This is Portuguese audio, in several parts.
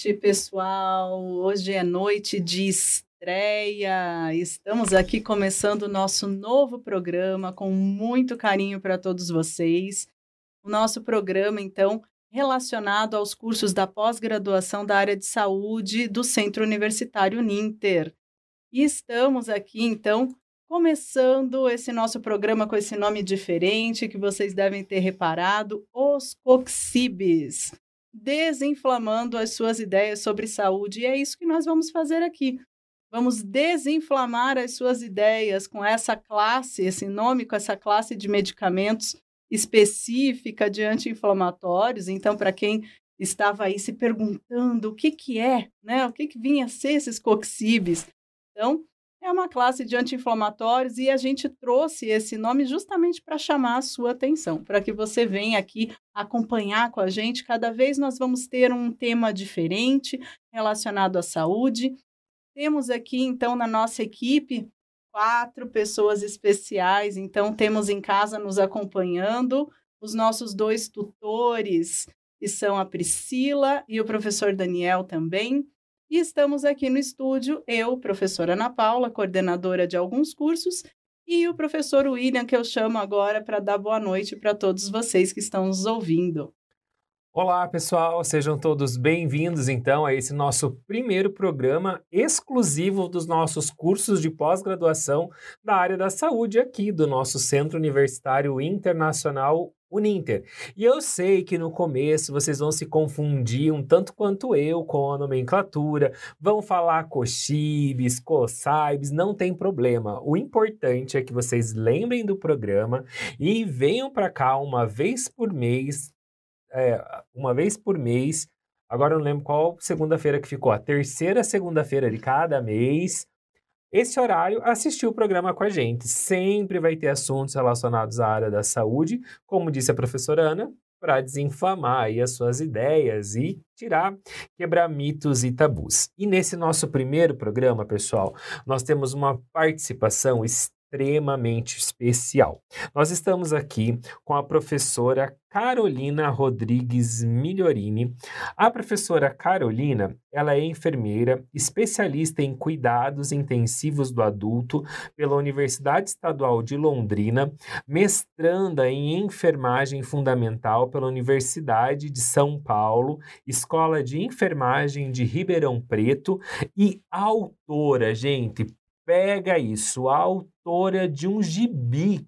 noite, pessoal. Hoje é noite de estreia. Estamos aqui começando o nosso novo programa com muito carinho para todos vocês. O nosso programa, então, relacionado aos cursos da pós-graduação da área de saúde do Centro Universitário Ninter. E estamos aqui, então, começando esse nosso programa com esse nome diferente que vocês devem ter reparado, os Coxibes desinflamando as suas ideias sobre saúde. E é isso que nós vamos fazer aqui. Vamos desinflamar as suas ideias com essa classe, esse nome, com essa classe de medicamentos específica de anti-inflamatórios. Então, para quem estava aí se perguntando o que, que é, né? O que, que vinha a ser esses coxibes? Então, é uma classe de anti-inflamatórios e a gente trouxe esse nome justamente para chamar a sua atenção, para que você venha aqui acompanhar com a gente. Cada vez nós vamos ter um tema diferente relacionado à saúde. Temos aqui, então, na nossa equipe, quatro pessoas especiais. Então, temos em casa nos acompanhando os nossos dois tutores, que são a Priscila e o professor Daniel também. E estamos aqui no estúdio, eu, professora Ana Paula, coordenadora de alguns cursos, e o professor William, que eu chamo agora para dar boa noite para todos vocês que estão nos ouvindo. Olá, pessoal, sejam todos bem-vindos então a esse nosso primeiro programa exclusivo dos nossos cursos de pós-graduação da área da saúde aqui do nosso Centro Universitário Internacional Uninter. E eu sei que no começo vocês vão se confundir um tanto quanto eu com a nomenclatura, vão falar coxibes, cosaibes, não tem problema. O importante é que vocês lembrem do programa e venham para cá uma vez por mês é, uma vez por mês. Agora eu não lembro qual segunda-feira que ficou, a terceira segunda-feira de cada mês. Esse horário, assistir o programa com a gente. Sempre vai ter assuntos relacionados à área da saúde, como disse a professora Ana, para desinflamar aí as suas ideias e tirar, quebrar mitos e tabus. E nesse nosso primeiro programa, pessoal, nós temos uma participação extremamente especial. Nós estamos aqui com a professora Carolina Rodrigues Migliorini. A professora Carolina, ela é enfermeira, especialista em cuidados intensivos do adulto pela Universidade Estadual de Londrina, mestranda em enfermagem fundamental pela Universidade de São Paulo, Escola de Enfermagem de Ribeirão Preto e autora, gente, pega isso, a autora de um gibi.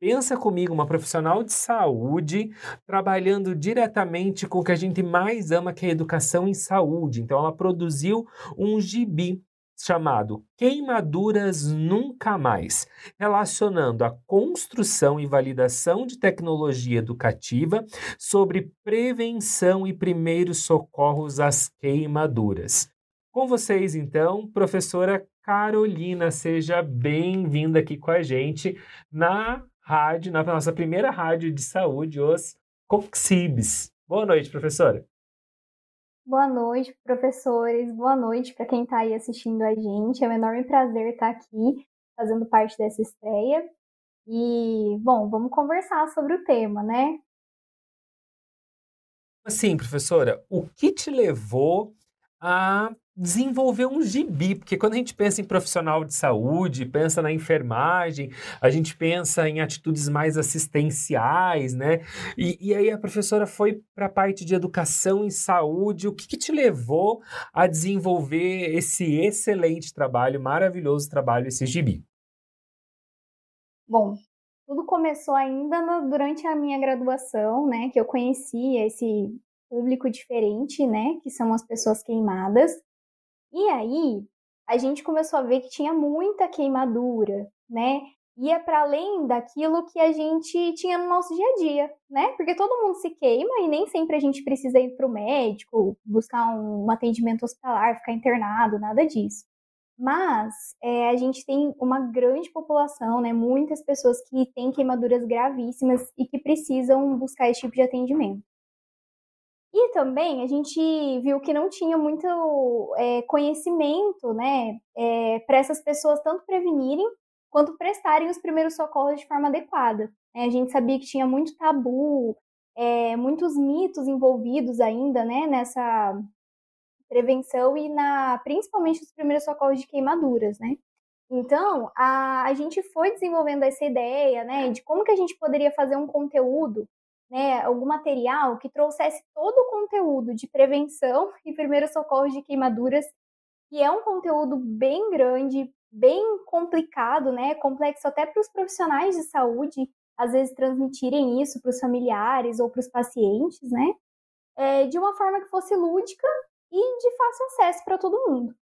Pensa comigo, uma profissional de saúde trabalhando diretamente com o que a gente mais ama, que é a educação em saúde. Então, ela produziu um gibi chamado Queimaduras Nunca Mais, relacionando a construção e validação de tecnologia educativa sobre prevenção e primeiros socorros às queimaduras. Com vocês, então, professora Carolina, seja bem-vinda aqui com a gente na rádio, na nossa primeira rádio de saúde, os Coxibs. Boa noite, professora. Boa noite, professores. Boa noite para quem está aí assistindo a gente. É um enorme prazer estar aqui fazendo parte dessa estreia. E, bom, vamos conversar sobre o tema, né? Assim, professora, o que te levou a desenvolver um gibi, porque quando a gente pensa em profissional de saúde, pensa na enfermagem, a gente pensa em atitudes mais assistenciais, né? E, e aí a professora foi para a parte de educação em saúde. O que, que, te levou a desenvolver esse excelente trabalho, maravilhoso trabalho, esse gibi? Bom, tudo começou ainda no, durante a minha graduação, né? Que eu conhecia esse público diferente, né? Que são as pessoas queimadas. E aí, a gente começou a ver que tinha muita queimadura, né? Ia para além daquilo que a gente tinha no nosso dia a dia, né? Porque todo mundo se queima e nem sempre a gente precisa ir para o médico, buscar um atendimento hospitalar, ficar internado, nada disso. Mas é, a gente tem uma grande população, né? Muitas pessoas que têm queimaduras gravíssimas e que precisam buscar esse tipo de atendimento. E também a gente viu que não tinha muito é, conhecimento, né, é, para essas pessoas tanto prevenirem quanto prestarem os primeiros socorros de forma adequada. É, a gente sabia que tinha muito tabu, é, muitos mitos envolvidos ainda, né, nessa prevenção e na principalmente os primeiros socorros de queimaduras, né? Então, a, a gente foi desenvolvendo essa ideia, né, de como que a gente poderia fazer um conteúdo, né, algum material que trouxesse todo o conteúdo de prevenção e primeiros socorros de queimaduras, que é um conteúdo bem grande, bem complicado, né, complexo até para os profissionais de saúde, às vezes transmitirem isso para os familiares ou para os pacientes, né, é, de uma forma que fosse lúdica e de fácil acesso para todo mundo.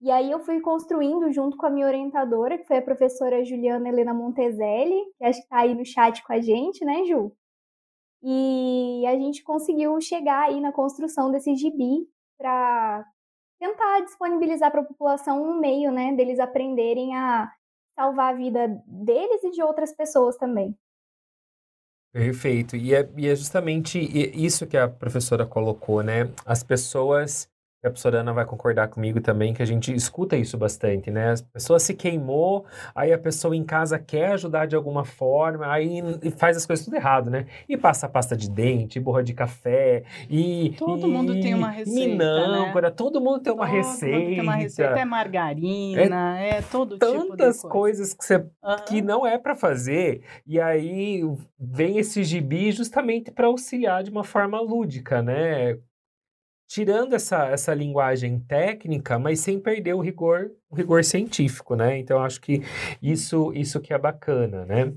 E aí eu fui construindo junto com a minha orientadora, que foi a professora Juliana Helena Montezelli, que acho que está aí no chat com a gente, né, Ju? E a gente conseguiu chegar aí na construção desse gibi para tentar disponibilizar para a população um meio, né, deles aprenderem a salvar a vida deles e de outras pessoas também. Perfeito. E é, e é justamente isso que a professora colocou, né? As pessoas a professora Ana vai concordar comigo também que a gente escuta isso bastante, né? A pessoa se queimou, aí a pessoa em casa quer ajudar de alguma forma, aí faz as coisas tudo errado, né? E passa pasta de dente, borra de café, e. Todo e, mundo tem uma receita. Minâncora, né? todo mundo tem uma todo receita. Mundo tem uma receita, é margarina, é, é todo tipo de Tantas coisas que, você, uhum. que não é para fazer, e aí vem esse gibi justamente para auxiliar de uma forma lúdica, né? Tirando essa, essa linguagem técnica, mas sem perder o rigor, o rigor científico, né? Então, acho que isso, isso que é bacana, né?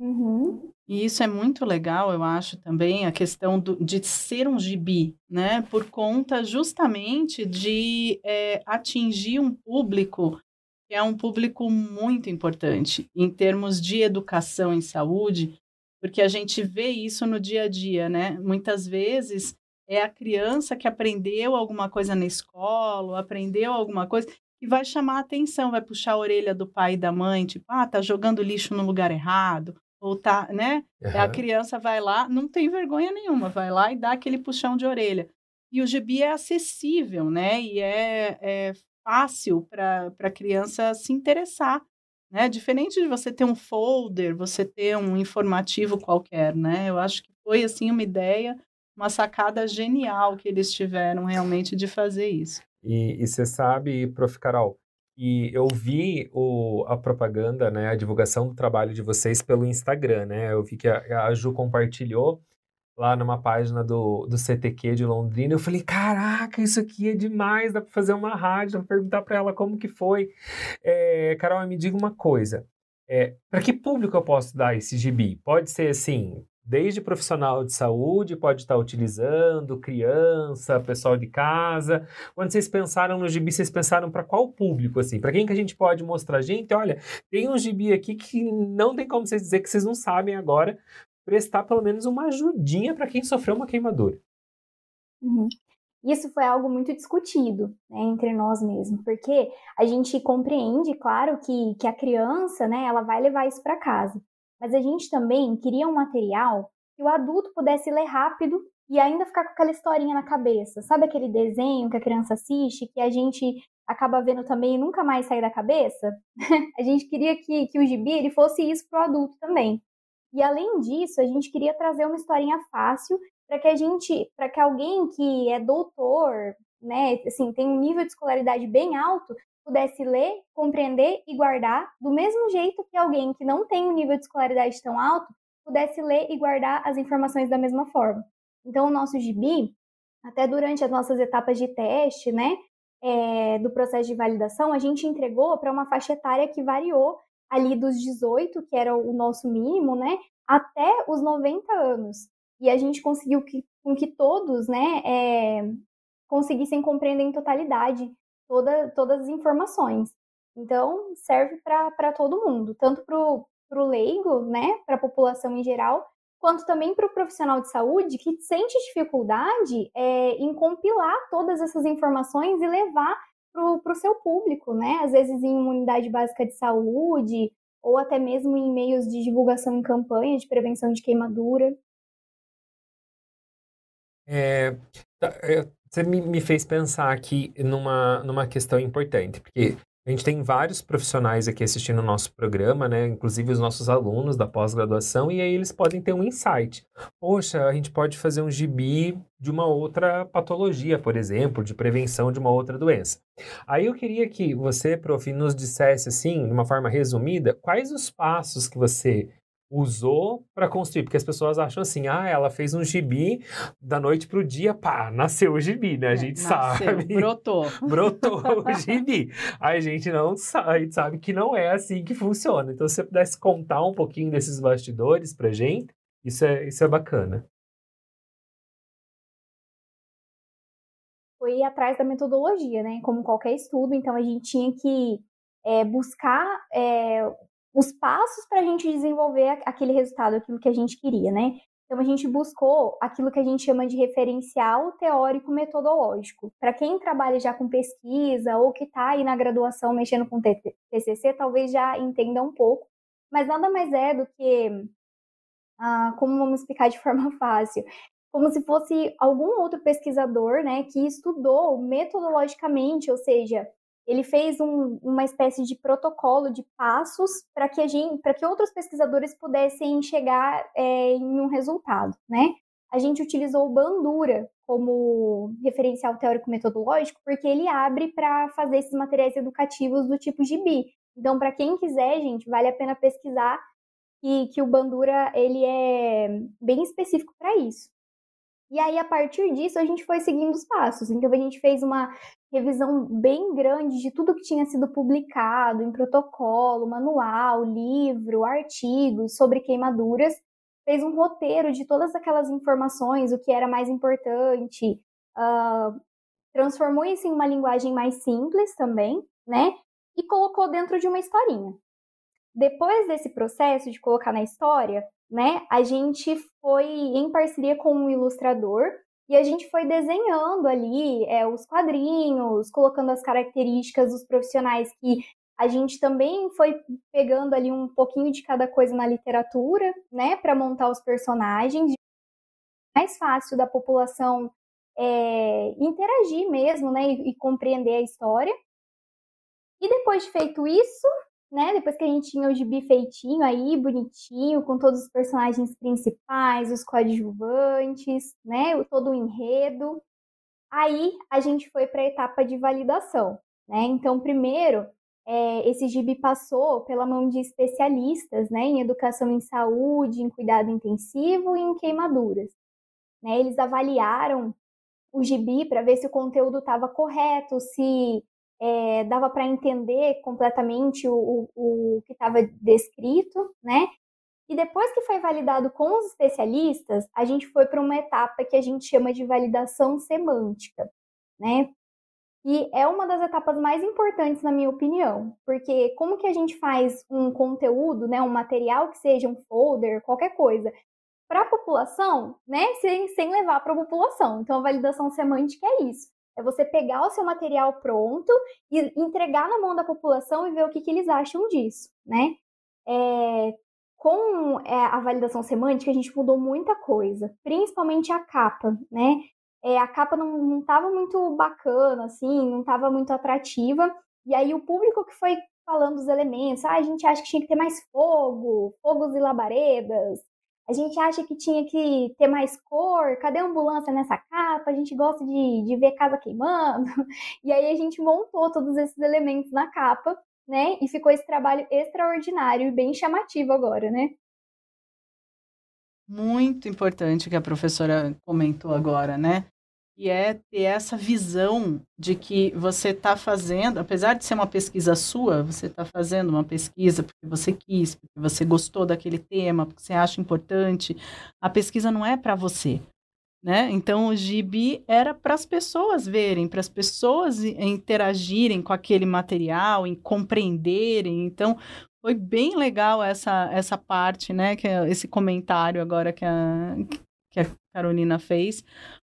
Uhum. E isso é muito legal, eu acho também, a questão do, de ser um gibi, né? Por conta justamente de é, atingir um público que é um público muito importante em termos de educação em saúde, porque a gente vê isso no dia a dia, né? Muitas vezes é a criança que aprendeu alguma coisa na escola, aprendeu alguma coisa que vai chamar a atenção, vai puxar a orelha do pai e da mãe, tipo, ah, tá jogando lixo no lugar errado, ou tá, né? Uhum. A criança vai lá, não tem vergonha nenhuma, vai lá e dá aquele puxão de orelha. E o gibi é acessível, né? E é, é fácil para a criança se interessar, né? Diferente de você ter um folder, você ter um informativo qualquer, né? Eu acho que foi, assim, uma ideia uma sacada genial que eles tiveram realmente de fazer isso. E você sabe, Prof. Carol, e eu vi o, a propaganda, né, a divulgação do trabalho de vocês pelo Instagram, né? Eu vi que a, a Ju compartilhou lá numa página do, do CTQ de Londrina. Eu falei, caraca, isso aqui é demais, dá para fazer uma rádio, dá pra perguntar para ela como que foi. É, Carol, me diga uma coisa. É, para que público eu posso dar esse gibi? Pode ser assim, desde profissional de saúde, pode estar utilizando, criança, pessoal de casa. Quando vocês pensaram no gibi, vocês pensaram para qual público, assim? Para quem que a gente pode mostrar? Gente, olha, tem um gibi aqui que não tem como vocês dizer que vocês não sabem agora, prestar pelo menos uma ajudinha para quem sofreu uma queimadura. Uhum. Isso foi algo muito discutido né, entre nós mesmos, porque a gente compreende, claro, que, que a criança, né, ela vai levar isso para casa mas a gente também queria um material que o adulto pudesse ler rápido e ainda ficar com aquela historinha na cabeça. Sabe aquele desenho que a criança assiste, que a gente acaba vendo também e nunca mais sai da cabeça? a gente queria que, que o gibi ele fosse isso para o adulto também. E além disso, a gente queria trazer uma historinha fácil para que a gente, para que alguém que é doutor, né, assim, tem um nível de escolaridade bem alto, pudesse ler, compreender e guardar, do mesmo jeito que alguém que não tem um nível de escolaridade tão alto pudesse ler e guardar as informações da mesma forma. Então, o nosso gibi, até durante as nossas etapas de teste, né, é, do processo de validação, a gente entregou para uma faixa etária que variou ali dos 18, que era o nosso mínimo, né, até os 90 anos. E a gente conseguiu que, com que todos, né, é, conseguissem compreender em totalidade toda, todas as informações. Então, serve para todo mundo, tanto para o leigo, né, para a população em geral, quanto também para o profissional de saúde que sente dificuldade é, em compilar todas essas informações e levar para o seu público, né? Às vezes em uma unidade básica de saúde, ou até mesmo em meios de divulgação em campanha de prevenção de queimadura. É, tá, você me, me fez pensar aqui numa, numa questão importante, porque A gente tem vários profissionais aqui assistindo o nosso programa, né? Inclusive os nossos alunos da pós-graduação, e aí eles podem ter um insight. Poxa, a gente pode fazer um gibi de uma outra patologia, por exemplo, de prevenção de uma outra doença. Aí eu queria que você, prof, nos dissesse assim, de uma forma resumida, quais os passos que você usou para construir, porque as pessoas acham assim, ah, ela fez um gibi da noite para o dia, pá, nasceu o gibi, né? A é, gente nasceu, sabe. Brotou. Brotou o gibi. A gente não sabe, a gente sabe que não é assim que funciona. Então, se você pudesse contar um pouquinho desses bastidores pra gente, isso é, isso é bacana. Foi atrás da metodologia, né? Como qualquer estudo, então a gente tinha que é, buscar é, os passos para a gente desenvolver aquele resultado, aquilo que a gente queria, né? Então a gente buscou aquilo que a gente chama de referencial teórico metodológico. Para quem trabalha já com pesquisa ou que está aí na graduação mexendo com TCC, talvez já entenda um pouco, mas nada mais é do que, ah, como vamos explicar de forma fácil, como se fosse algum outro pesquisador, né, que estudou metodologicamente, ou seja, ele fez um, uma espécie de protocolo de passos para que, a gente, que outros pesquisadores pudessem chegar é, em um resultado, né? A gente utilizou o Bandura como referencial teórico-metodológico porque ele abre para fazer esses materiais educativos do tipo gibi. Então, para quem quiser, gente, vale a pena pesquisar que, que o Bandura ele é bem específico para isso. E aí, a partir disso, a gente foi seguindo os passos. Então, a gente fez uma revisão bem grande de tudo que tinha sido publicado em protocolo, manual, livro, artigos sobre queimaduras. Fez um roteiro de todas aquelas informações, o que era mais importante, uh, transformou isso em uma linguagem mais simples também, né? E colocou dentro de uma historinha. Depois desse processo de colocar na história, né? A gente foi em parceria com um ilustrador e a gente foi desenhando ali é, os quadrinhos, colocando as características dos profissionais que a gente também foi pegando ali um pouquinho de cada coisa na literatura, né, para montar os personagens. Mais fácil da população é, interagir mesmo, né, e, e compreender a história. E depois de feito isso, né? Depois que a gente tinha o gibi feitinho aí, bonitinho, com todos os personagens principais, os coadjuvantes, né? Todo o enredo. Aí a gente foi para a etapa de validação, né? Então, primeiro, é, esse gibi passou pela mão de especialistas, né? Em educação em saúde, em cuidado intensivo e em queimaduras. Né? Eles avaliaram o gibi para ver se o conteúdo estava correto, se é, dava para entender completamente o, o, o que estava descrito, né? E depois que foi validado com os especialistas, a gente foi para uma etapa que a gente chama de validação semântica, né? E é uma das etapas mais importantes, na minha opinião, porque como que a gente faz um conteúdo, né, um material que seja um folder, qualquer coisa, para a população, né, sem, sem levar para a população. Então, a validação semântica é isso. É você pegar o seu material pronto e entregar na mão da população e ver o que, que eles acham disso, né? É, com é, a validação semântica, a gente mudou muita coisa, principalmente a capa, né? É, a capa não estava muito bacana, assim, não estava muito atrativa. E aí o público que foi falando dos elementos, ah, a gente acha que tinha que ter mais fogo, fogos e labaredas, a gente acha que tinha que ter mais cor, cadê a ambulância nessa capa? A gente gosta de, de ver casa queimando. E aí a gente montou todos esses elementos na capa, né? E ficou esse trabalho extraordinário e bem chamativo agora, né? Muito importante que a professora comentou agora, né? E é ter essa visão de que você está fazendo, apesar de ser uma pesquisa sua, você está fazendo uma pesquisa porque você quis, porque você gostou daquele tema, porque você acha importante. A pesquisa não é para você. Né? Então, o gibi era para as pessoas verem, para as pessoas interagirem com aquele material, em compreenderem. Então, foi bem legal essa, essa parte, né? Que é esse comentário agora que a, que a Carolina fez,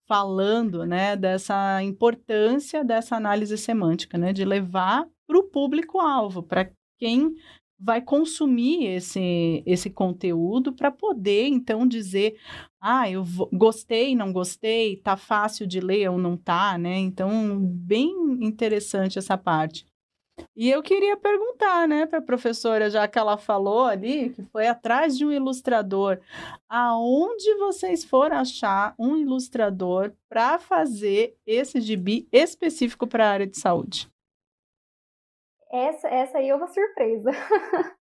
falando né, dessa importância dessa análise semântica, né, de levar para o público-alvo, para quem vai consumir esse, esse conteúdo para poder então dizer ah eu gostei não gostei tá fácil de ler ou não tá né? Então bem interessante essa parte E eu queria perguntar, né, para a professora, já que ela falou ali que foi atrás de um ilustrador, aonde vocês foram achar um ilustrador para fazer esse gibi específico para a área de saúde? Essa, essa aí é uma surpresa.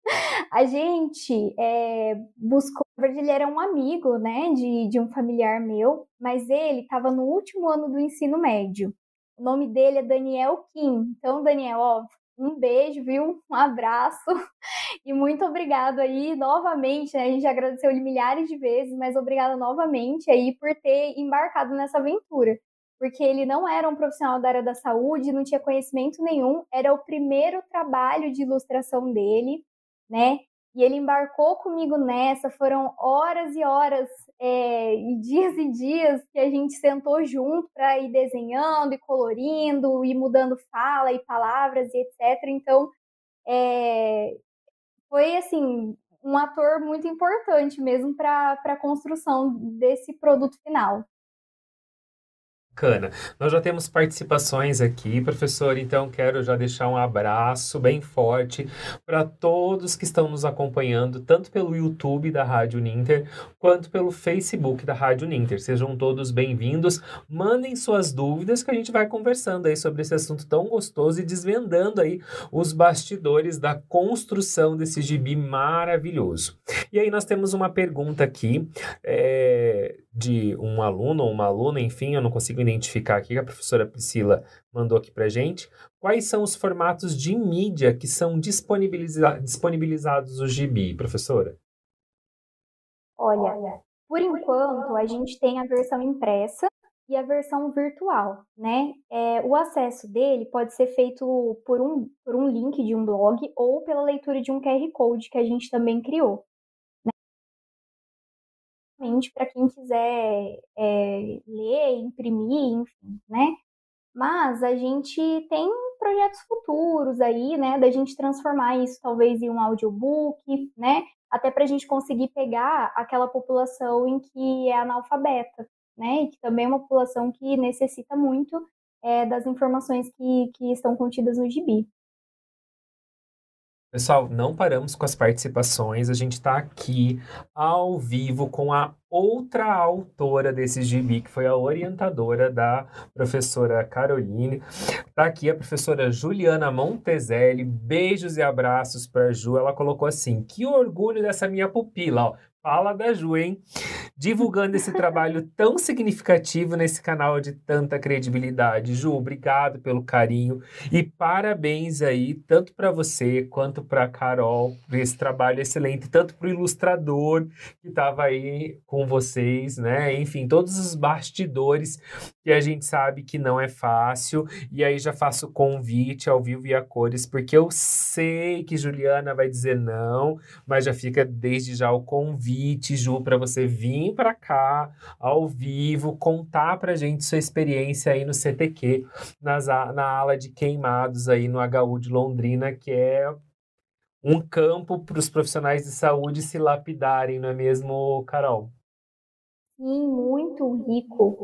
a gente é, buscou, na verdade, ele era um amigo, né, de, de um familiar meu, mas ele estava no último ano do ensino médio. O nome dele é Daniel Kim. Então, Daniel, ó, um beijo, viu? Um abraço e muito obrigado aí novamente. Né? A gente já agradeceu ele milhares de vezes, mas obrigada novamente aí por ter embarcado nessa aventura. Porque ele não era um profissional da área da saúde, não tinha conhecimento nenhum, era o primeiro trabalho de ilustração dele, né? E ele embarcou comigo nessa, foram horas e horas é, e dias e dias que a gente sentou junto para ir desenhando e colorindo e mudando fala e palavras e etc. Então, é, foi assim um ator muito importante mesmo para a construção desse produto final. Bacana. Nós já temos participações aqui, professor, então quero já deixar um abraço bem forte para todos que estão nos acompanhando, tanto pelo YouTube da Rádio Ninter, quanto pelo Facebook da Rádio Ninter. Sejam todos bem-vindos. Mandem suas dúvidas que a gente vai conversando aí sobre esse assunto tão gostoso e desvendando aí os bastidores da construção desse gibi maravilhoso. E aí nós temos uma pergunta aqui é, de um aluno ou uma aluna, enfim, eu não consigo identificar aqui, a professora Priscila mandou aqui para gente. Quais são os formatos de mídia que são disponibiliza disponibilizados no gibi, professora? Olha, por enquanto a gente tem a versão impressa e a versão virtual, né? É, o acesso dele pode ser feito por um, por um link de um blog ou pela leitura de um QR Code que a gente também criou para quem quiser é, ler, imprimir, enfim, né? Mas a gente tem projetos futuros aí, né, da gente transformar isso talvez em um audiobook, né, até para a gente conseguir pegar aquela população em que é analfabeta, né, e que também é uma população que necessita muito é, das informações que, que estão contidas no gibi. Pessoal, não paramos com as participações, a gente está aqui ao vivo com a outra autora desse gibi, que foi a orientadora da professora Caroline. Está aqui a professora Juliana Montezelli. Beijos e abraços para Ju. Ela colocou assim: que orgulho dessa minha pupila. Ó. Fala da Ju, hein? Divulgando esse trabalho tão significativo nesse canal de tanta credibilidade. Ju, obrigado pelo carinho e parabéns aí, tanto para você quanto para Carol, por esse trabalho excelente, tanto para o ilustrador que estava aí com vocês, né? Enfim, todos os bastidores que a gente sabe que não é fácil. E aí já faço o convite ao vivo e a cores, porque eu sei que Juliana vai dizer não, mas já fica desde já o convite Ju, para você vir para cá ao vivo, contar para gente sua experiência aí no CTQ, nas, na ala de queimados aí no HU de Londrina, que é um campo para os profissionais de saúde se lapidarem, não é mesmo, Carol? Sim, muito rico,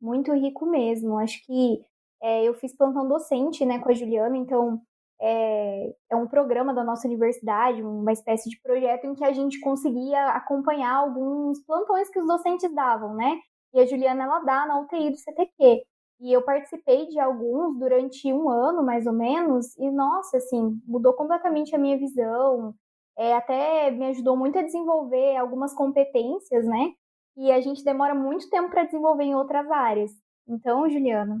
muito rico mesmo. Acho que é, eu fiz plantão docente né, com a Juliana, então é, é, um programa da nossa universidade, uma espécie de projeto em que a gente conseguia acompanhar alguns plantões que os docentes davam, né? E a Juliana, ela dá na UTI do CTQ. E eu participei de alguns durante um ano, mais ou menos, e nossa, assim, mudou completamente a minha visão, é, até me ajudou muito a desenvolver algumas competências, né? E a gente demora muito tempo para desenvolver em outras áreas. Então, Juliana,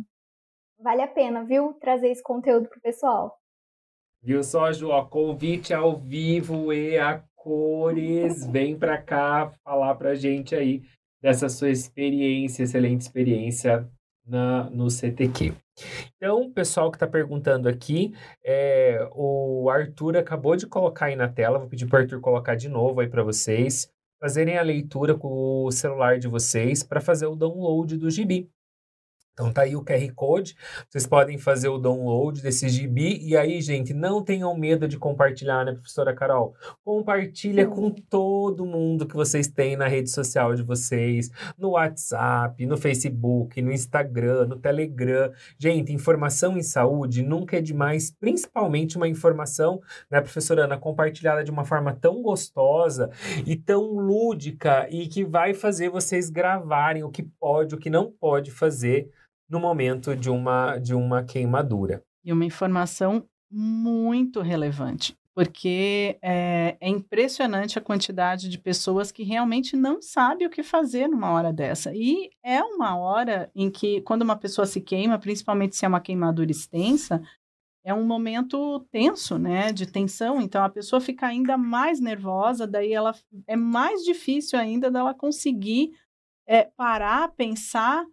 vale a pena, viu, trazer esse conteúdo para o pessoal. Viu só, Ju? Ó, convite ao vivo e a cores. Vem para cá falar pra gente aí dessa sua experiência, excelente experiência na, no CTQ. Então, o pessoal que está perguntando aqui, é, o Arthur acabou de colocar aí na tela, vou pedir para Arthur colocar de novo aí para vocês, fazerem a leitura com o celular de vocês para fazer o download do gibi. Então tá aí o QR Code, vocês podem fazer o download desse gibi e aí, gente, não tenham medo de compartilhar, né, professora Carol? Compartilha com todo mundo que vocês têm na rede social de vocês, no WhatsApp, no Facebook, no Instagram, no Telegram. Gente, informação em saúde nunca é demais, principalmente uma informação, né, professora Ana, compartilhada de uma forma tão gostosa e tão lúdica e que vai fazer vocês gravarem o que pode, o que não pode fazer no momento de uma, de uma queimadura. E uma informação muito relevante, porque é, é, impressionante a quantidade de pessoas que realmente não sabe o que fazer numa hora dessa. E é uma hora em que, quando uma pessoa se queima, principalmente se é uma queimadura extensa, é um momento tenso, né, de tensão. Então a pessoa fica ainda mais nervosa, daí ela é mais difícil ainda dela conseguir é, parar, pensar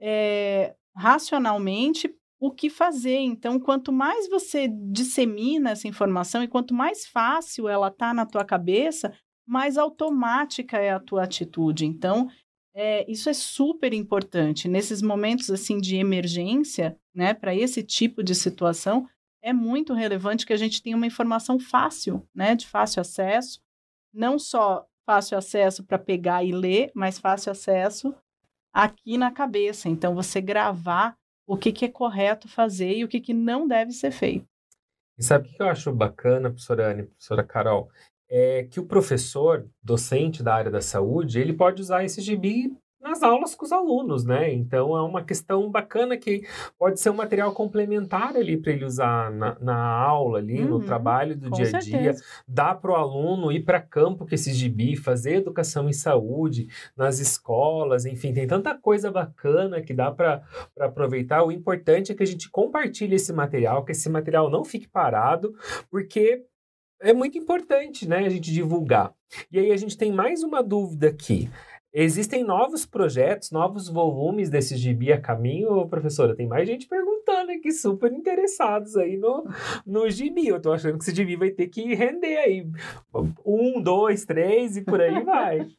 é, racionalmente o que fazer. Então, quanto mais você dissemina essa informação e quanto mais fácil ela está na tua cabeça, mais automática é a tua atitude. Então, é, isso é super importante. Nesses momentos assim de emergência, né, para esse tipo de situação, é muito relevante que a gente tenha uma informação fácil, né, de fácil acesso, não só fácil acesso para pegar e ler, mas fácil acesso aqui na cabeça. Então, você gravar o que, que é correto fazer e o que, que não deve ser feito. E sabe o que eu acho bacana, professora Anne, professora Carol? É que o professor, docente da área da saúde, ele pode usar esse gibi nas aulas com os alunos, né? Então é uma questão bacana que pode ser um material complementar ali para ele usar na, na, aula ali, uhum, no trabalho do dia a dia. Dá para o aluno ir para campo com esse gibi, fazer educação em saúde nas escolas, enfim, tem tanta coisa bacana que dá para aproveitar. O importante é que a gente compartilhe esse material, que esse material não fique parado, porque é muito importante, né, a gente divulgar. E aí a gente tem mais uma dúvida aqui. Existem novos projetos, novos volumes desse gibi a caminho, professora? Tem mais gente perguntando aqui, super interessados aí no, no gibi. Eu tô achando que esse gibi vai ter que render aí. Um, dois, três e por aí vai.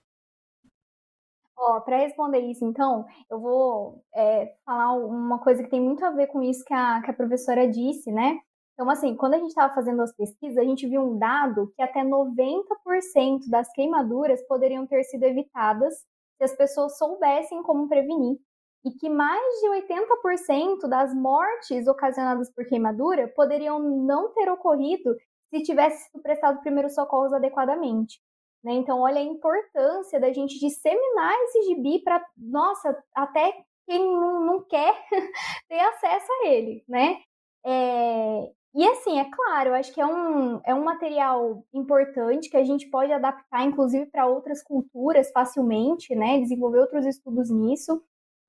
Ó, para responder isso, então, eu vou é, falar uma coisa que tem muito a ver com isso que a, que a professora disse, né? Então, assim, quando a gente estava fazendo as pesquisas, a gente viu um dado que até 90% das queimaduras poderiam ter sido evitadas se as pessoas soubessem como prevenir. E que mais de 80% das mortes ocasionadas por queimadura poderiam não ter ocorrido se tivesse sido prestado primeiros socorros adequadamente. Né? Então, olha a importância da gente disseminar esse gibi para, nossa, até quem não, não quer ter acesso a ele, né? É, e assim, é claro, acho que é um, é um material importante que a gente pode adaptar, inclusive, para outras culturas facilmente, né? Desenvolver outros estudos nisso.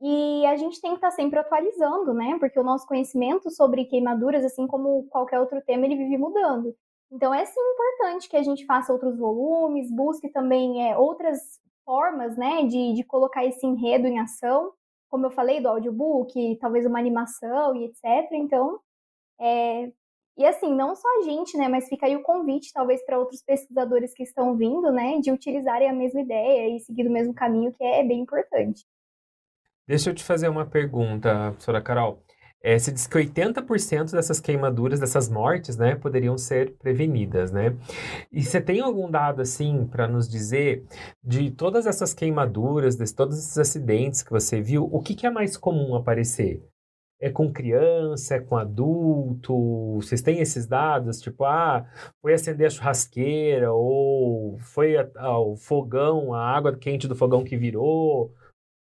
E a gente tem que estar tá sempre atualizando, né? Porque o nosso conhecimento sobre queimaduras, assim como qualquer outro tema, ele vive mudando. Então é sim importante que a gente faça outros volumes, busque também é, outras formas, né, de, de colocar esse enredo em ação, como eu falei do audiobook, talvez uma animação e etc. Então, é, e assim, não só a gente, né, mas fica aí o convite, talvez, para outros pesquisadores que estão vindo, né, de utilizarem a mesma ideia e seguir o mesmo caminho, que é bem importante. Deixa eu te fazer uma pergunta, professora Carol. É, você diz que 80% dessas queimaduras, dessas mortes, né, poderiam ser prevenidas, né? E você tem algum dado, assim, para nos dizer de todas essas queimaduras, de todos esses acidentes que você viu, o que, que é mais comum aparecer? É com criança, é com adulto? Vocês têm esses dados? Tipo, ah, foi acender a churrasqueira ou foi o fogão, a água quente do fogão que virou?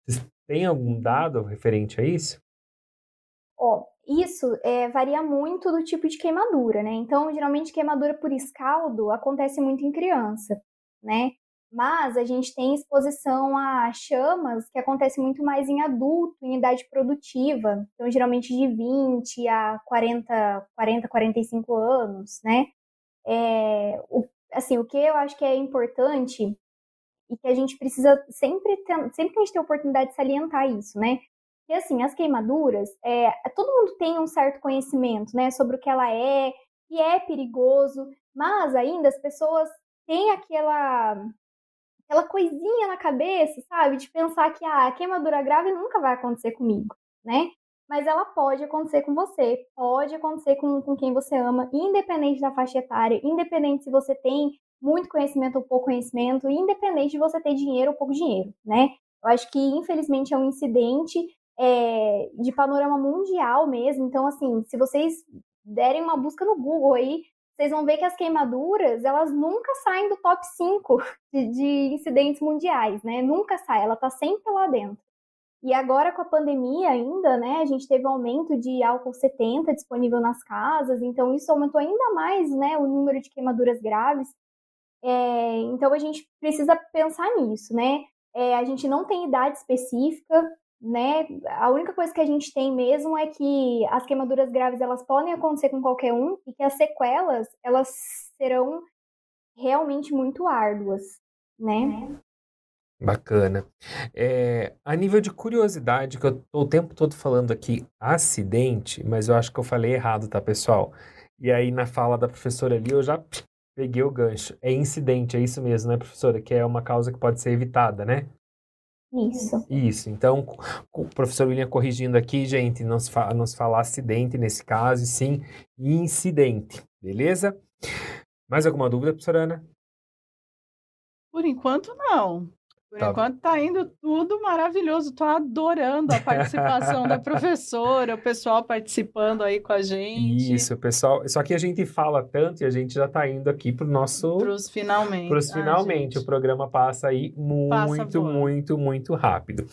Vocês têm algum dado referente a isso? Ó, isso é, varia muito do tipo de queimadura, né? Então, geralmente, queimadura por escaldo acontece muito em criança, né? Mas a gente tem exposição a chamas que acontece muito mais em adulto, em idade produtiva, então geralmente de 20 a 40, 40, 45 anos, né? É, o, assim, o que eu acho que é importante e que a gente precisa sempre sempre que a gente tem oportunidade de salientar isso, né? Que assim, as queimaduras, é, todo mundo tem um certo conhecimento, né, sobre o que ela é, e é perigoso, mas ainda as pessoas têm aquela aquela coisinha na cabeça, sabe? De pensar que ah, a queimadura grave nunca vai acontecer comigo, né? Mas ela pode acontecer com você, pode acontecer com, com quem você ama, independente da faixa etária, independente se você tem muito conhecimento ou pouco conhecimento, independente de você ter dinheiro ou pouco dinheiro, né? Eu acho que, infelizmente, é um incidente é, de panorama mundial mesmo. Então, assim, se vocês derem uma busca no Google aí, vocês vão ver que as queimaduras, elas nunca saem do top 5 de, de incidentes mundiais, né? Nunca sai, ela tá sempre lá dentro. E agora com a pandemia ainda, né, a gente teve um aumento de álcool 70 disponível nas casas, então isso aumentou ainda mais, né, o número de queimaduras graves. É, então a gente precisa pensar nisso, né? É, a gente não tem idade específica, né? A única coisa que a gente tem mesmo é que as queimaduras graves elas podem acontecer com qualquer um e que as sequelas elas serão realmente muito árduas, né? Bacana. É, a nível de curiosidade, que eu tô o tempo todo falando aqui acidente, mas eu acho que eu falei errado, tá, pessoal? E aí na fala da professora ali eu já peguei o gancho. É incidente, é isso mesmo, né, professora? Que é uma causa que pode ser evitada, né? Isso. Isso. Então, o professor William corrigindo aqui, gente, não se, fala, não se fala acidente nesse caso, e sim incidente. Beleza? Mais alguma dúvida, professora Ana? Por enquanto, não. Por tá. enquanto tá indo tudo maravilhoso. Tô adorando a participação da professora, o pessoal participando aí com a gente. Isso, pessoal. Só que a gente fala tanto e a gente já tá indo aqui pro nosso. Pros finalmente. Pros finalmente. Ah, o programa passa aí muito, passa muito, muito rápido.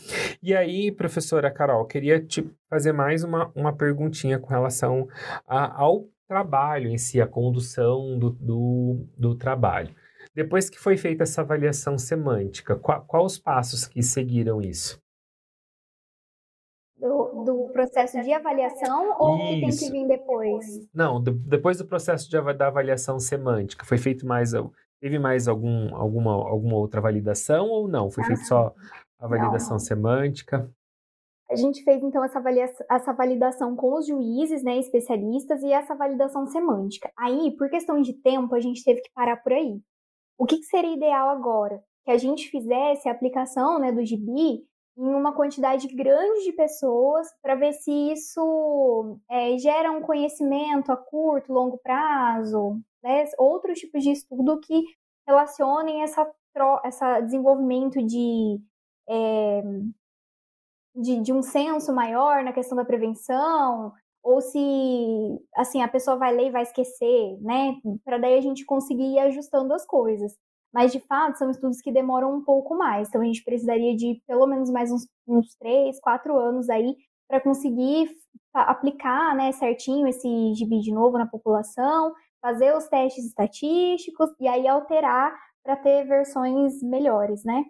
E aí, professora Carol, queria te fazer mais uma, uma perguntinha com relação a, ao trabalho em si, a condução do, do, do trabalho. Depois que foi feita essa avaliação semântica, quais qual os passos que seguiram isso? Do, do, processo de avaliação ou Isso. que tem que vir depois? Não, do, depois do processo de, da avaliação semântica, foi feito mais teve mais algum, alguma, alguma outra validação ou não? Foi ah, feito só a validação não. semântica? A gente fez então essa, avaliação, essa validação com os juízes, né, especialistas, e essa validação semântica. Aí, por questão de tempo, a gente teve que parar por aí. O que, que seria ideal agora? Que a gente fizesse a aplicação né, do gibi em uma quantidade grande de pessoas para ver se isso é, gera um conhecimento a curto, longo prazo, né? outros tipos de estudo que relacionem essa, essa desenvolvimento de, é, de, de um senso maior na questão da prevenção, ou se assim a pessoa vai ler e vai esquecer, né? Para daí a gente conseguir ir ajustando as coisas. Mas de fato são estudos que demoram um pouco mais, então a gente precisaria de pelo menos mais uns, uns três, quatro anos aí para conseguir aplicar, né, certinho esse gibi de novo na população, fazer os testes estatísticos e aí alterar para ter versões melhores, né?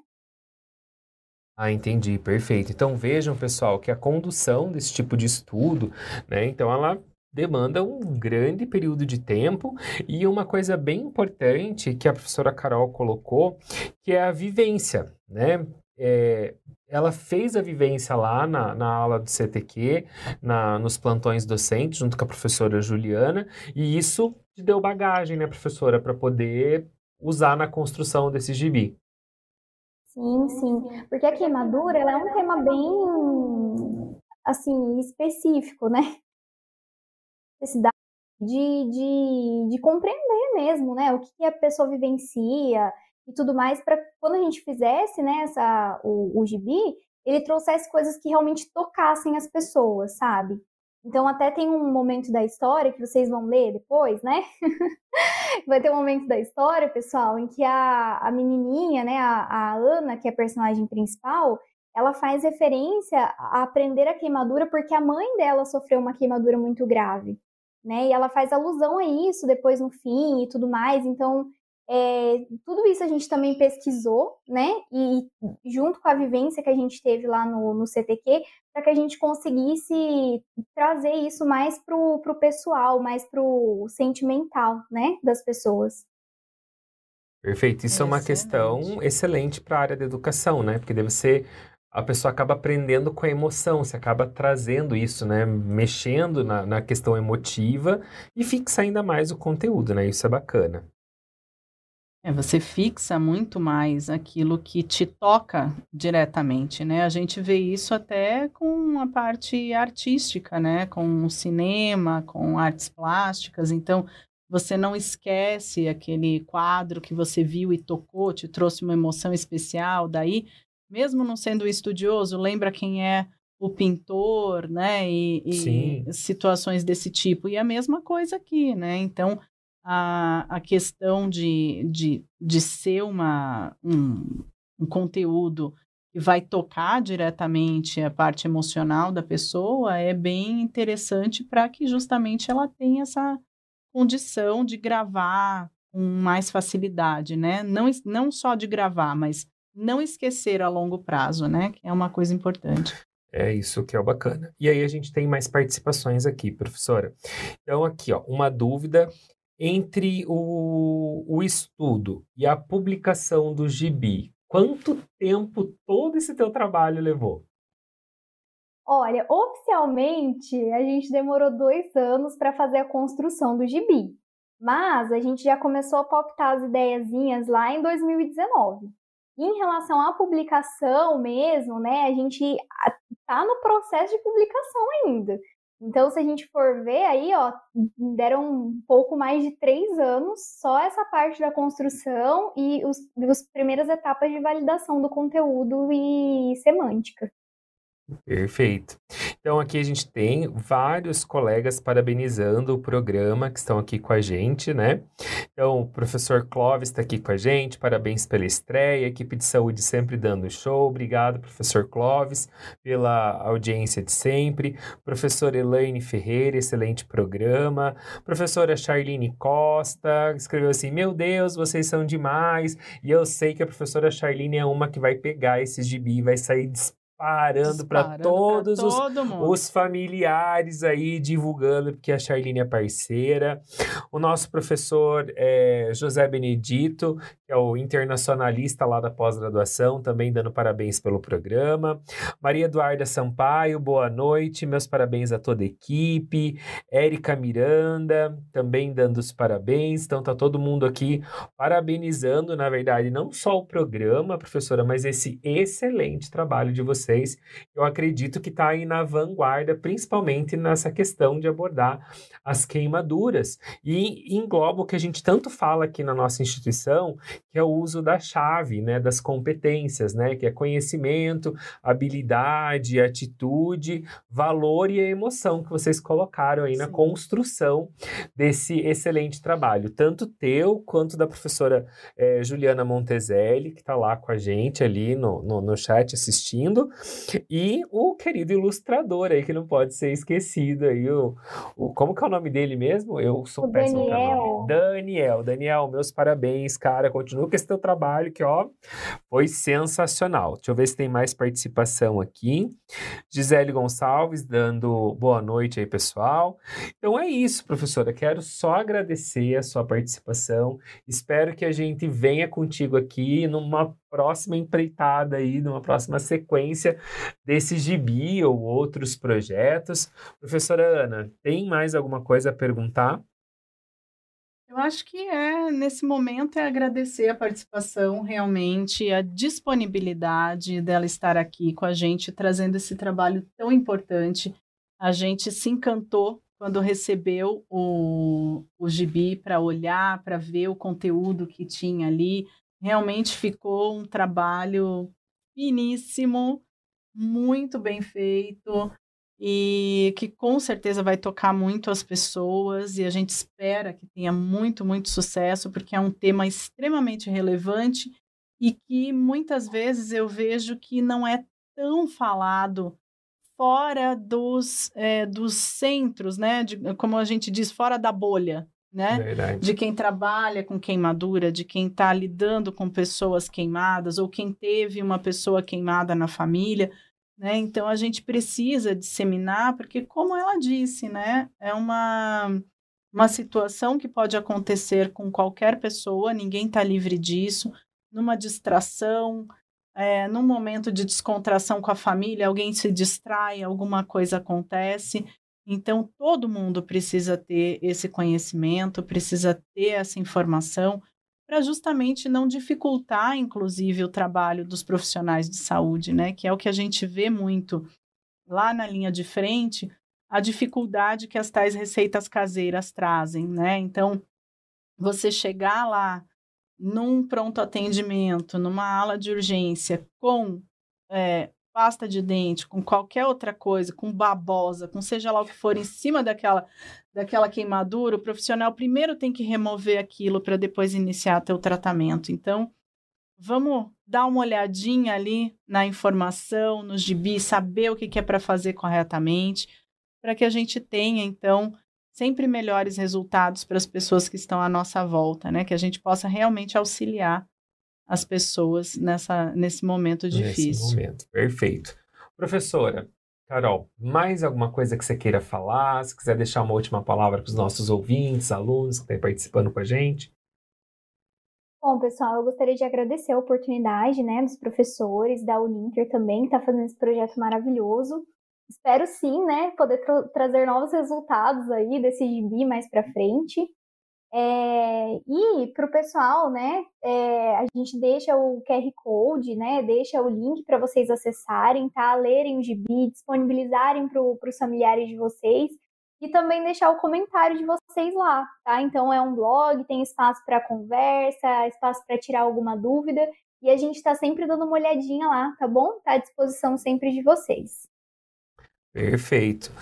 Ah, entendi, perfeito. Então vejam, pessoal, que a condução desse tipo de estudo, né, então ela demanda um grande período de tempo e uma coisa bem importante que a professora Carol colocou, que é a vivência, né? É, ela fez a vivência lá na, na aula do CTQ, na, nos plantões docentes, junto com a professora Juliana, e isso deu bagagem, né, professora, para poder usar na construção desse gibi. Sim, sim. Porque a queimadura ela é um tema bem, assim, específico, né? Necessidade de, de, de compreender mesmo, né? O que a pessoa vivencia e tudo mais, para quando a gente fizesse, né, essa, o, o gibi, ele trouxesse coisas que realmente tocassem as pessoas, sabe? Então, até tem um momento da história que vocês vão ler depois, né? Vai ter um momento da história, pessoal, em que a, a menininha, né, a, a Ana, que é a personagem principal, ela faz referência a aprender a queimadura porque a mãe dela sofreu uma queimadura muito grave, né? E ela faz alusão a isso depois no fim e tudo mais. Então, é, tudo isso a gente também pesquisou, né? E junto com a vivência que a gente teve lá no, no CTQ, para que a gente conseguisse trazer isso mais para o pessoal, mais para o sentimental, né? Das pessoas. Perfeito. Isso é uma questão excelente para a área da educação, né? Porque deve ser a pessoa acaba aprendendo com a emoção, você acaba trazendo isso, né? Mexendo na, na questão emotiva e fixa ainda mais o conteúdo, né? Isso é bacana. É, você fixa muito mais aquilo que te toca diretamente, né? A gente vê isso até com a parte artística, né? Com o cinema, com artes plásticas. Então, você não esquece aquele quadro que você viu e tocou, te trouxe uma emoção especial. Daí, mesmo não sendo estudioso, lembra quem é o pintor, né? E, e situações desse tipo. E a mesma coisa aqui, né? Então, a, a questão de, de, de ser uma, um, um conteúdo que vai tocar diretamente a parte emocional da pessoa é bem interessante para que justamente ela tenha essa condição de gravar com mais facilidade, né? Não, não só de gravar, mas não esquecer a longo prazo, né? Que é uma coisa importante. É isso que é o bacana. E aí a gente tem mais participações aqui, professora. Então, aqui, ó, uma dúvida entre o, o estudo e a publicação do gibi, quanto tempo todo esse teu trabalho levou? Olha, oficialmente a gente demorou dois anos para fazer a construção do gibi, mas a gente já começou a palpitar as ideiazinhas lá em 2019. em relação à publicação mesmo, né, a gente está no processo de publicação ainda. Então, se a gente for ver aí, ó, deram um pouco mais de três anos só essa parte da construção e os, as primeiras etapas de validação do conteúdo e semântica. Perfeito. Então, aqui a gente tem vários colegas parabenizando o programa que estão aqui com a gente, né? Então, o professor Clóvis está aqui com a gente, parabéns pela estreia, equipe de saúde sempre dando show. Obrigado, professor Clóvis, pela audiência de sempre. Professora Elaine Ferreira, excelente programa. Professora Charlene Costa escreveu assim: Meu Deus, vocês são demais. E eu sei que a professora Charlene é uma que vai pegar esse gibi e vai sair disparando para todos os, os, familiares aí, divulgando, porque a Charlene é parceira. O nosso professor é, José Benedito, que é o internacionalista lá da pós-graduação, também dando parabéns pelo programa. Maria Eduarda Sampaio, boa noite, meus parabéns a toda a equipe. Érica Miranda, também dando os parabéns. Então, tá todo mundo aqui parabenizando, na verdade, não só o programa, professora, mas esse excelente trabalho de vocês vocês, eu acredito que está aí na vanguarda, principalmente nessa questão de abordar as queimaduras. E engloba o que a gente tanto fala aqui na nossa instituição, que é o uso da chave, né, das competências, né, que é conhecimento, habilidade, atitude, valor e a emoção que vocês colocaram aí Sim. na construção desse excelente trabalho, tanto teu quanto da professora eh, Juliana Monteselli, que está lá com a gente ali no, no, no chat assistindo, e o querido ilustrador aí, que não pode ser esquecido aí, o, o como que é o nome dele mesmo? Eu sou o péssimo Daniel. nome. Daniel. Daniel, meus parabéns, cara, continua com esse teu trabalho que, ó, foi sensacional. Deixa eu ver se tem mais participação aqui. Gisele Gonçalves dando boa noite aí, pessoal. Então é isso, professora, quero só agradecer a sua participação. Espero que a gente venha contigo aqui numa próxima empreitada aí, numa próxima sequência desse gibi ou outros projetos. Professora Ana, tem mais alguma coisa a perguntar? Eu acho que é, nesse momento, é agradecer a participação, realmente, a disponibilidade dela estar aqui com a gente, trazendo esse trabalho tão importante. A gente se encantou quando recebeu o, o gibi para olhar, para ver o conteúdo que tinha ali, Realmente ficou um trabalho finíssimo, muito bem feito e que com certeza vai tocar muito as pessoas e a gente espera que tenha muito, muito sucesso, porque é um tema extremamente relevante e que muitas vezes eu vejo que não é tão falado fora dos, é, dos centros, né? De, como a gente diz, fora da bolha né? Verdade. De quem trabalha com queimadura, de quem está lidando com pessoas queimadas, ou quem teve uma pessoa queimada na família, né? Então a gente precisa disseminar, porque como ela disse, né? É uma, uma situação que pode acontecer com qualquer pessoa, ninguém está livre disso, numa distração, é, num momento de descontração com a família, alguém se distrai, alguma coisa acontece. Então, todo mundo precisa ter esse conhecimento, precisa ter essa informação, para justamente não dificultar, inclusive, o trabalho dos profissionais de saúde, né? Que é o que a gente vê muito lá na linha de frente, a dificuldade que as tais receitas caseiras trazem, né? Então, você chegar lá num pronto atendimento, numa ala de urgência, com é, pasta de dente, com qualquer outra coisa, com babosa, com seja lá o que for, em cima daquela, daquela queimadura, o profissional primeiro tem que remover aquilo para depois iniciar teu tratamento. Então, vamos dar uma olhadinha ali na informação, nos gibis, saber o que, que é para fazer corretamente, para que a gente tenha, então, sempre melhores resultados para as pessoas que estão à nossa volta, né? Que a gente possa realmente auxiliar as pessoas nessa, nesse momento difícil. Nesse momento, perfeito. Professora, Carol, mais alguma coisa que você queira falar? Se quiser deixar uma última palavra para os nossos ouvintes, alunos que estão participando com a gente. Bom, pessoal, eu gostaria de agradecer a oportunidade, né, dos professores, da Uninter também, que está fazendo esse projeto maravilhoso espero sim, né, poder tra trazer novos resultados aí desse gibi mais para frente. É, e para o pessoal, né, é, a gente deixa o QR Code, né, deixa o link para vocês acessarem, tá? Lerem o gibi, disponibilizarem para os familiares de vocês e também deixar o comentário de vocês lá, tá? Então é um blog, tem espaço para conversa, espaço para tirar alguma dúvida e a gente está sempre dando uma olhadinha lá, tá bom? Tá à disposição sempre de vocês. Perfeito.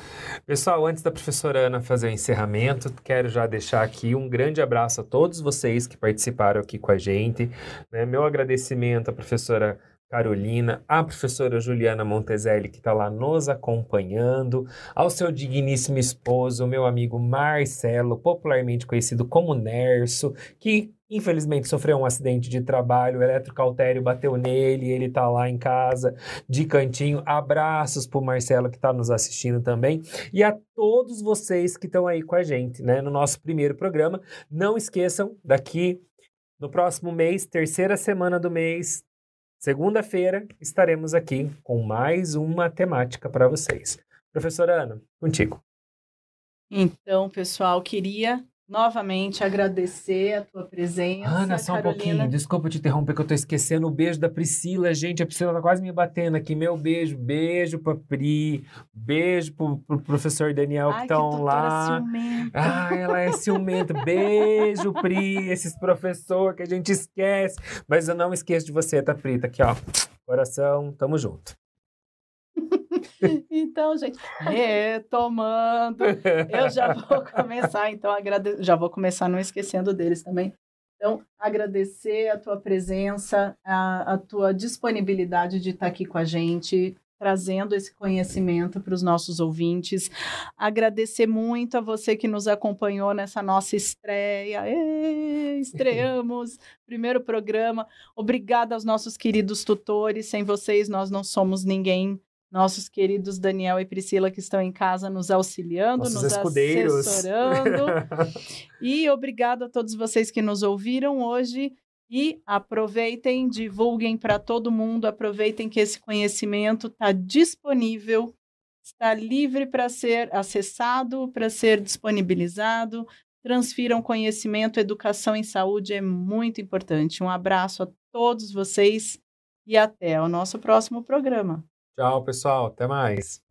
Pessoal, antes da professora Ana fazer o encerramento, quero já deixar aqui um grande abraço a todos vocês que participaram aqui com a gente. Né? Meu agradecimento à professora Carolina, à professora Juliana Monteselli, que está lá nos acompanhando, ao seu digníssimo esposo, meu amigo Marcelo, popularmente conhecido como Nerso, que Infelizmente sofreu um acidente de trabalho, o eletrocautério bateu nele, ele está lá em casa, de cantinho. Abraços para o Marcelo que está nos assistindo também. E a todos vocês que estão aí com a gente, né, no nosso primeiro programa. Não esqueçam, daqui no próximo mês, terceira semana do mês, segunda-feira, estaremos aqui com mais uma temática para vocês. Professora Ana, contigo. Então, pessoal, queria novamente agradecer a tua presença. Ana, só Carolina. um pouquinho, desculpa te interromper que eu tô esquecendo o beijo da Priscila, gente, a Priscila tá quase me batendo aqui, meu beijo, beijo pra Pri, beijo pro, pro professor Daniel Ai, que estão lá. Ciumenta. Ah, ela é ciumenta, beijo Pri, esses professor que a gente esquece, mas eu não esqueço de você, tá Pri, tá aqui ó, coração, tamo junto. então, gente, retomando, eu já vou começar, então, agrade... já vou começar não esquecendo deles também. Então, agradecer a tua presença, a, a tua disponibilidade de estar aqui com a gente, trazendo esse conhecimento para os nossos ouvintes. Agradecer muito a você que nos acompanhou nessa nossa estreia. Estreamos, primeiro programa. Obrigada aos nossos queridos tutores. Sem vocês, nós não somos ninguém nossos queridos Daniel e Priscila que estão em casa nos auxiliando, nossos nos escudeiros. assessorando. e obrigado a todos vocês que nos ouviram hoje. E aproveitem, divulguem para todo mundo, aproveitem que esse conhecimento está disponível, está livre para ser acessado, para ser disponibilizado. Transfiram conhecimento, educação em saúde é muito importante. Um abraço a todos vocês e até o nosso próximo programa. Tchau, pessoal. Até mais.